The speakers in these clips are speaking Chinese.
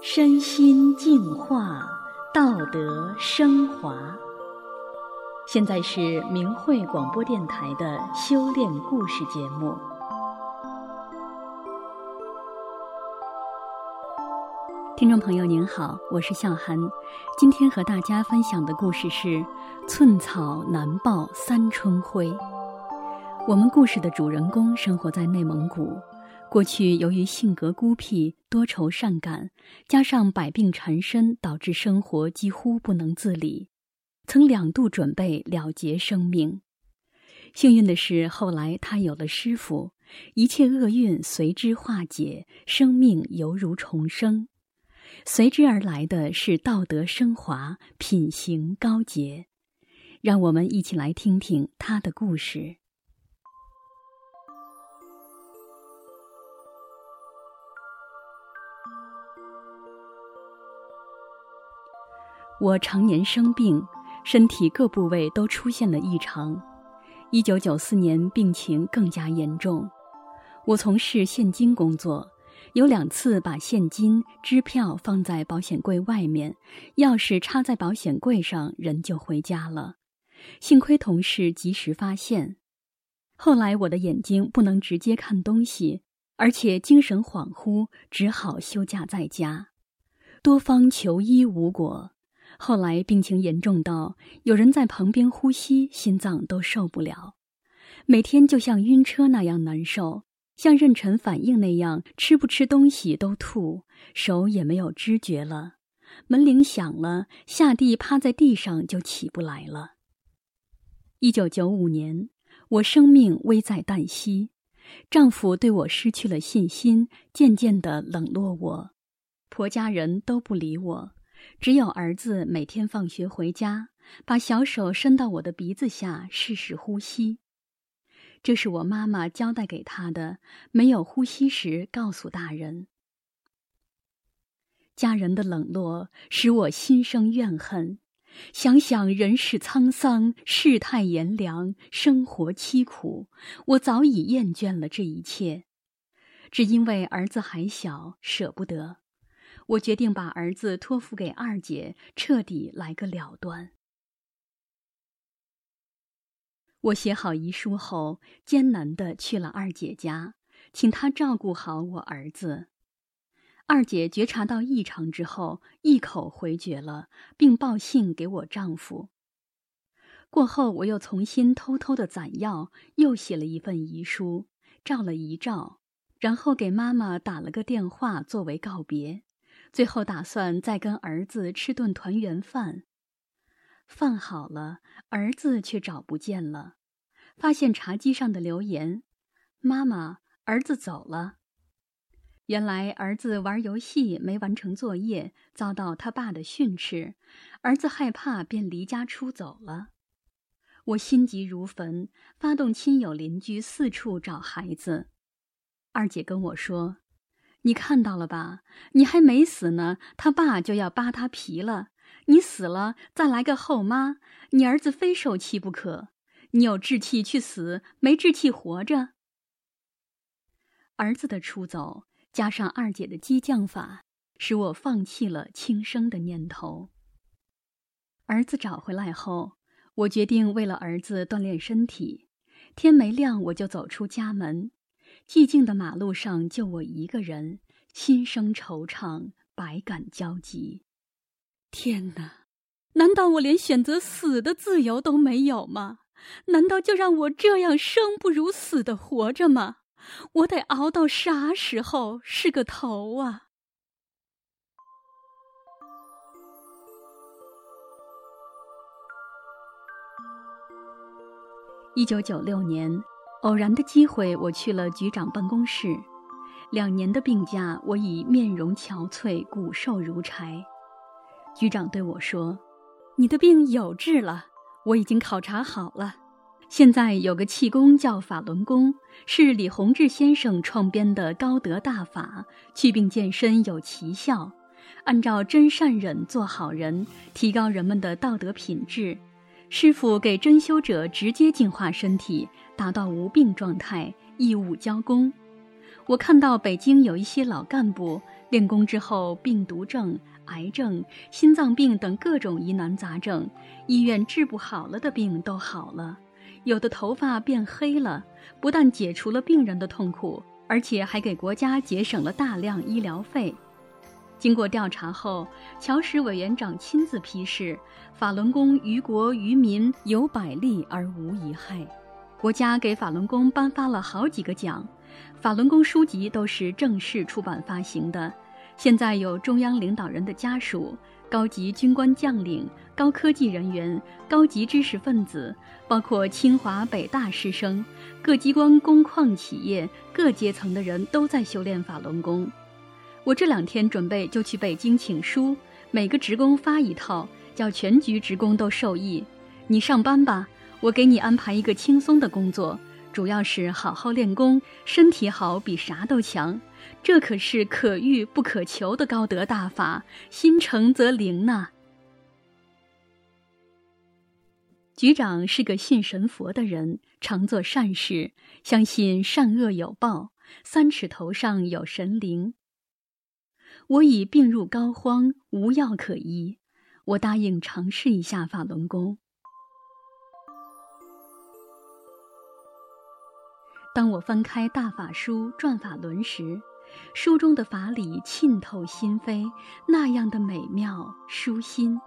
身心净化，道德升华。现在是明慧广播电台的修炼故事节目。听众朋友您好，我是笑涵，今天和大家分享的故事是“寸草难报三春晖”。我们故事的主人公生活在内蒙古，过去由于性格孤僻、多愁善感，加上百病缠身，导致生活几乎不能自理，曾两度准备了结生命。幸运的是，后来他有了师傅，一切厄运随之化解，生命犹如重生。随之而来的是道德升华、品行高洁。让我们一起来听听他的故事。我常年生病，身体各部位都出现了异常。一九九四年，病情更加严重。我从事现金工作。有两次把现金、支票放在保险柜外面，钥匙插在保险柜上，人就回家了。幸亏同事及时发现。后来我的眼睛不能直接看东西，而且精神恍惚，只好休假在家。多方求医无果，后来病情严重到有人在旁边呼吸，心脏都受不了，每天就像晕车那样难受。像妊娠反应那样，吃不吃东西都吐，手也没有知觉了。门铃响了，下地趴在地上就起不来了。一九九五年，我生命危在旦夕，丈夫对我失去了信心，渐渐地冷落我，婆家人都不理我，只有儿子每天放学回家，把小手伸到我的鼻子下试试呼吸。这是我妈妈交代给他的，没有呼吸时告诉大人。家人的冷落使我心生怨恨，想想人世沧桑，世态炎凉，生活凄苦，我早已厌倦了这一切。只因为儿子还小，舍不得，我决定把儿子托付给二姐，彻底来个了断。我写好遗书后，艰难的去了二姐家，请她照顾好我儿子。二姐觉察到异常之后，一口回绝了，并报信给我丈夫。过后，我又重新偷偷的攒药，又写了一份遗书，照了遗照，然后给妈妈打了个电话作为告别。最后打算再跟儿子吃顿团圆饭。饭好了，儿子却找不见了。发现茶几上的留言：“妈妈，儿子走了。”原来儿子玩游戏没完成作业，遭到他爸的训斥，儿子害怕便离家出走了。我心急如焚，发动亲友邻居四处找孩子。二姐跟我说：“你看到了吧？你还没死呢，他爸就要扒他皮了。你死了，再来个后妈，你儿子非受气不可。”你有志气去死，没志气活着。儿子的出走，加上二姐的激将法，使我放弃了轻生的念头。儿子找回来后，我决定为了儿子锻炼身体。天没亮，我就走出家门，寂静的马路上就我一个人，心生惆怅，百感交集。天哪，难道我连选择死的自由都没有吗？难道就让我这样生不如死的活着吗？我得熬到啥时候是个头啊？一九九六年，偶然的机会，我去了局长办公室。两年的病假，我已面容憔悴，骨瘦如柴。局长对我说：“你的病有治了。”我已经考察好了，现在有个气功叫法轮功，是李洪志先生创编的高德大法，祛病健身有奇效。按照真善忍做好人，提高人们的道德品质。师傅给真修者直接净化身体，达到无病状态，义务交功。我看到北京有一些老干部练功之后，病毒症、癌症、心脏病等各种疑难杂症，医院治不好了的病都好了，有的头发变黑了，不但解除了病人的痛苦，而且还给国家节省了大量医疗费。经过调查后，乔石委员长亲自批示，法轮功于国于民有百利而无一害。国家给法轮功颁发了好几个奖。法轮功书籍都是正式出版发行的，现在有中央领导人的家属、高级军官将领、高科技人员、高级知识分子，包括清华、北大师生，各机关、工矿企业各阶层的人都在修炼法轮功。我这两天准备就去北京请书，每个职工发一套，叫全局职工都受益。你上班吧，我给你安排一个轻松的工作。主要是好好练功，身体好比啥都强，这可是可遇不可求的高德大法，心诚则灵呐。局长是个信神佛的人，常做善事，相信善恶有报，三尺头上有神灵。我已病入膏肓，无药可医，我答应尝试一下法轮功。当我翻开《大法书转法轮》时，书中的法理沁透心扉，那样的美妙舒心，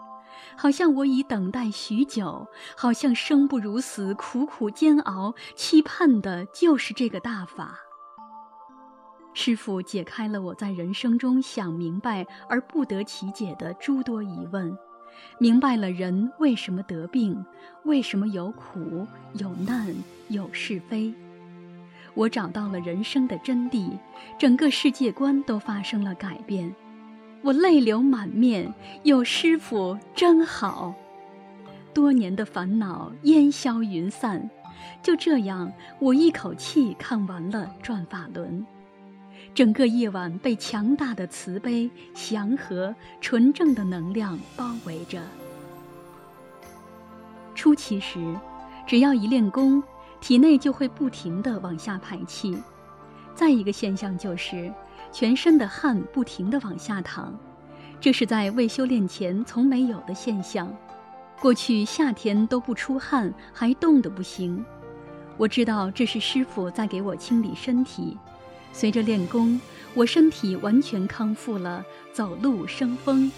好像我已等待许久，好像生不如死，苦苦煎熬，期盼的就是这个大法。师父解开了我在人生中想明白而不得其解的诸多疑问，明白了人为什么得病，为什么有苦、有难、有是非。我找到了人生的真谛，整个世界观都发生了改变，我泪流满面，有师父真好，多年的烦恼烟消云散，就这样，我一口气看完了《转法轮》，整个夜晚被强大的慈悲、祥和、纯正的能量包围着。初期时，只要一练功。体内就会不停地往下排气，再一个现象就是，全身的汗不停地往下淌，这是在未修炼前从没有的现象。过去夏天都不出汗，还冻得不行。我知道这是师傅在给我清理身体。随着练功，我身体完全康复了，走路生风。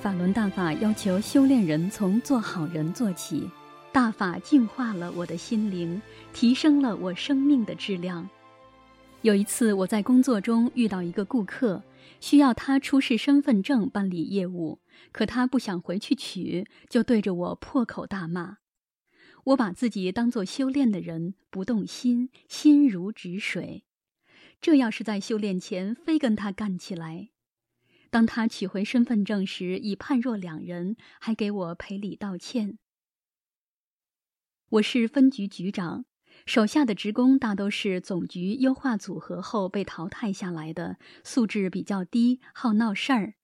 法轮大法要求修炼人从做好人做起，大法净化了我的心灵，提升了我生命的质量。有一次，我在工作中遇到一个顾客，需要他出示身份证办理业务，可他不想回去取，就对着我破口大骂。我把自己当作修炼的人，不动心，心如止水。这要是在修炼前，非跟他干起来。当他取回身份证时，已判若两人，还给我赔礼道歉。我是分局局长，手下的职工大都是总局优化组合后被淘汰下来的，素质比较低，好闹事儿。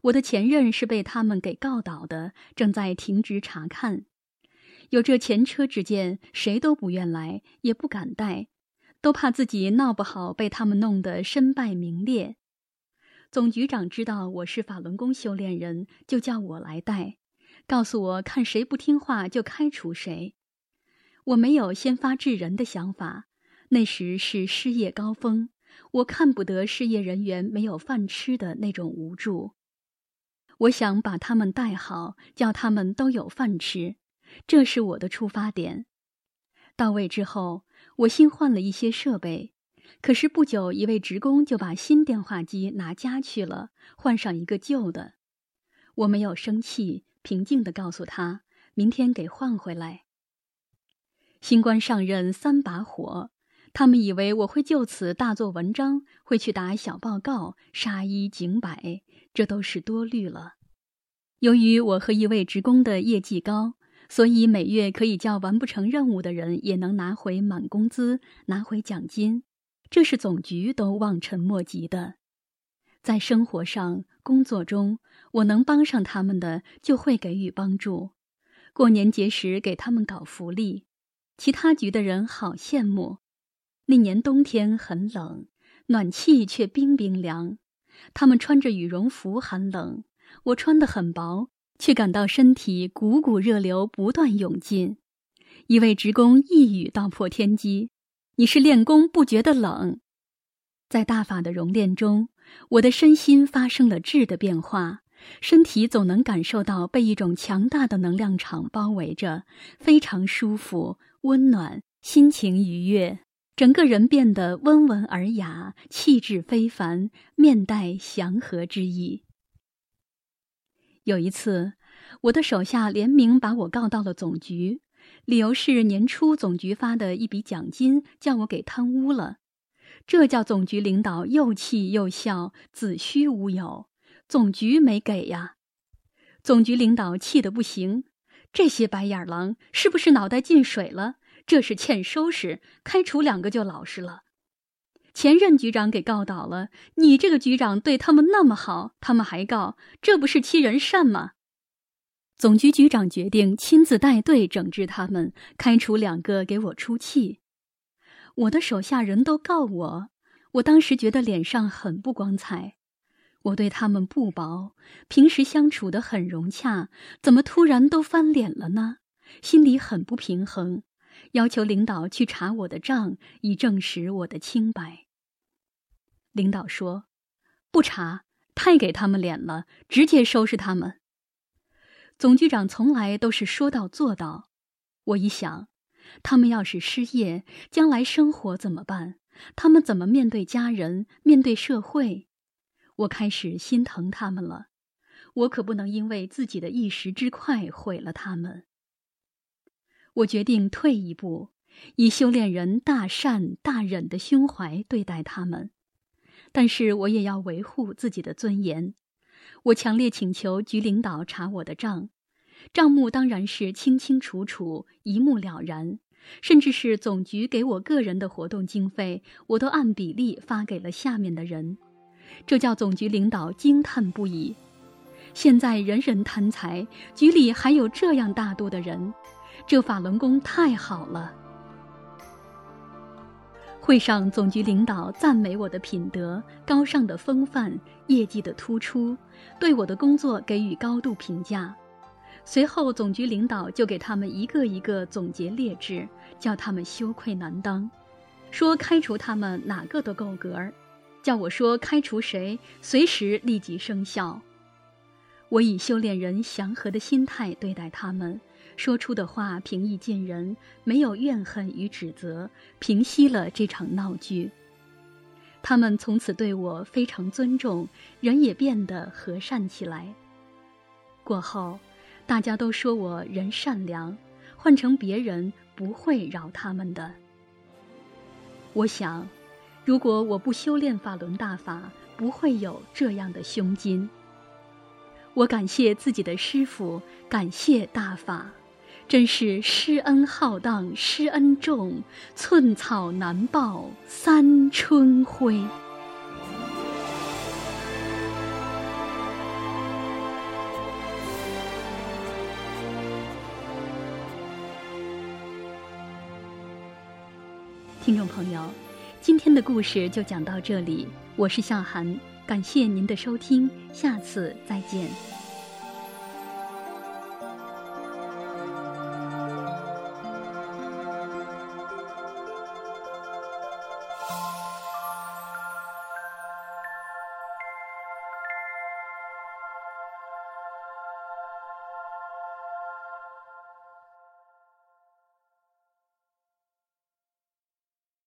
我的前任是被他们给告倒的，正在停职查看。有这前车之鉴，谁都不愿来，也不敢带，都怕自己闹不好被他们弄得身败名裂。总局长知道我是法轮功修炼人，就叫我来带，告诉我看谁不听话就开除谁。我没有先发制人的想法，那时是失业高峰，我看不得失业人员没有饭吃的那种无助。我想把他们带好，叫他们都有饭吃，这是我的出发点。到位之后，我新换了一些设备。可是不久，一位职工就把新电话机拿家去了，换上一个旧的。我没有生气，平静地告诉他，明天给换回来。新官上任三把火，他们以为我会就此大做文章，会去打小报告、杀一儆百，这都是多虑了。由于我和一位职工的业绩高，所以每月可以叫完不成任务的人也能拿回满工资，拿回奖金。这是总局都望尘莫及的，在生活上、工作中，我能帮上他们的就会给予帮助。过年节时给他们搞福利，其他局的人好羡慕。那年冬天很冷，暖气却冰冰凉。他们穿着羽绒服寒冷，我穿得很薄，却感到身体股股热流不断涌进。一位职工一语道破天机：“你是练功不觉得冷？”在大法的熔炼中，我的身心发生了质的变化，身体总能感受到被一种强大的能量场包围着，非常舒服、温暖，心情愉悦，整个人变得温文尔雅，气质非凡，面带祥和之意。有一次，我的手下联名把我告到了总局，理由是年初总局发的一笔奖金叫我给贪污了。这叫总局领导又气又笑，子虚乌有。总局没给呀！总局领导气得不行，这些白眼狼是不是脑袋进水了？这是欠收拾，开除两个就老实了。前任局长给告倒了，你这个局长对他们那么好，他们还告，这不是欺人善吗？总局局长决定亲自带队整治他们，开除两个给我出气。我的手下人都告我，我当时觉得脸上很不光彩。我对他们不薄，平时相处得很融洽，怎么突然都翻脸了呢？心里很不平衡，要求领导去查我的账，以证实我的清白。领导说：“不查，太给他们脸了，直接收拾他们。”总局长从来都是说到做到。我一想。他们要是失业，将来生活怎么办？他们怎么面对家人、面对社会？我开始心疼他们了。我可不能因为自己的一时之快毁了他们。我决定退一步，以修炼人大善大忍的胸怀对待他们。但是我也要维护自己的尊严。我强烈请求局领导查我的账。账目当然是清清楚楚、一目了然，甚至是总局给我个人的活动经费，我都按比例发给了下面的人，这叫总局领导惊叹不已。现在人人贪财，局里还有这样大度的人，这法轮功太好了。会上，总局领导赞美我的品德高尚的风范、业绩的突出，对我的工作给予高度评价。随后，总局领导就给他们一个一个总结劣质，叫他们羞愧难当，说开除他们哪个都够格儿，叫我说开除谁，随时立即生效。我以修炼人祥和的心态对待他们，说出的话平易近人，没有怨恨与指责，平息了这场闹剧。他们从此对我非常尊重，人也变得和善起来。过后。大家都说我人善良，换成别人不会饶他们的。我想，如果我不修炼法轮大法，不会有这样的胸襟。我感谢自己的师傅，感谢大法，真是师恩浩荡，师恩重，寸草难报三春晖。听众朋友，今天的故事就讲到这里，我是向涵，感谢您的收听，下次再见。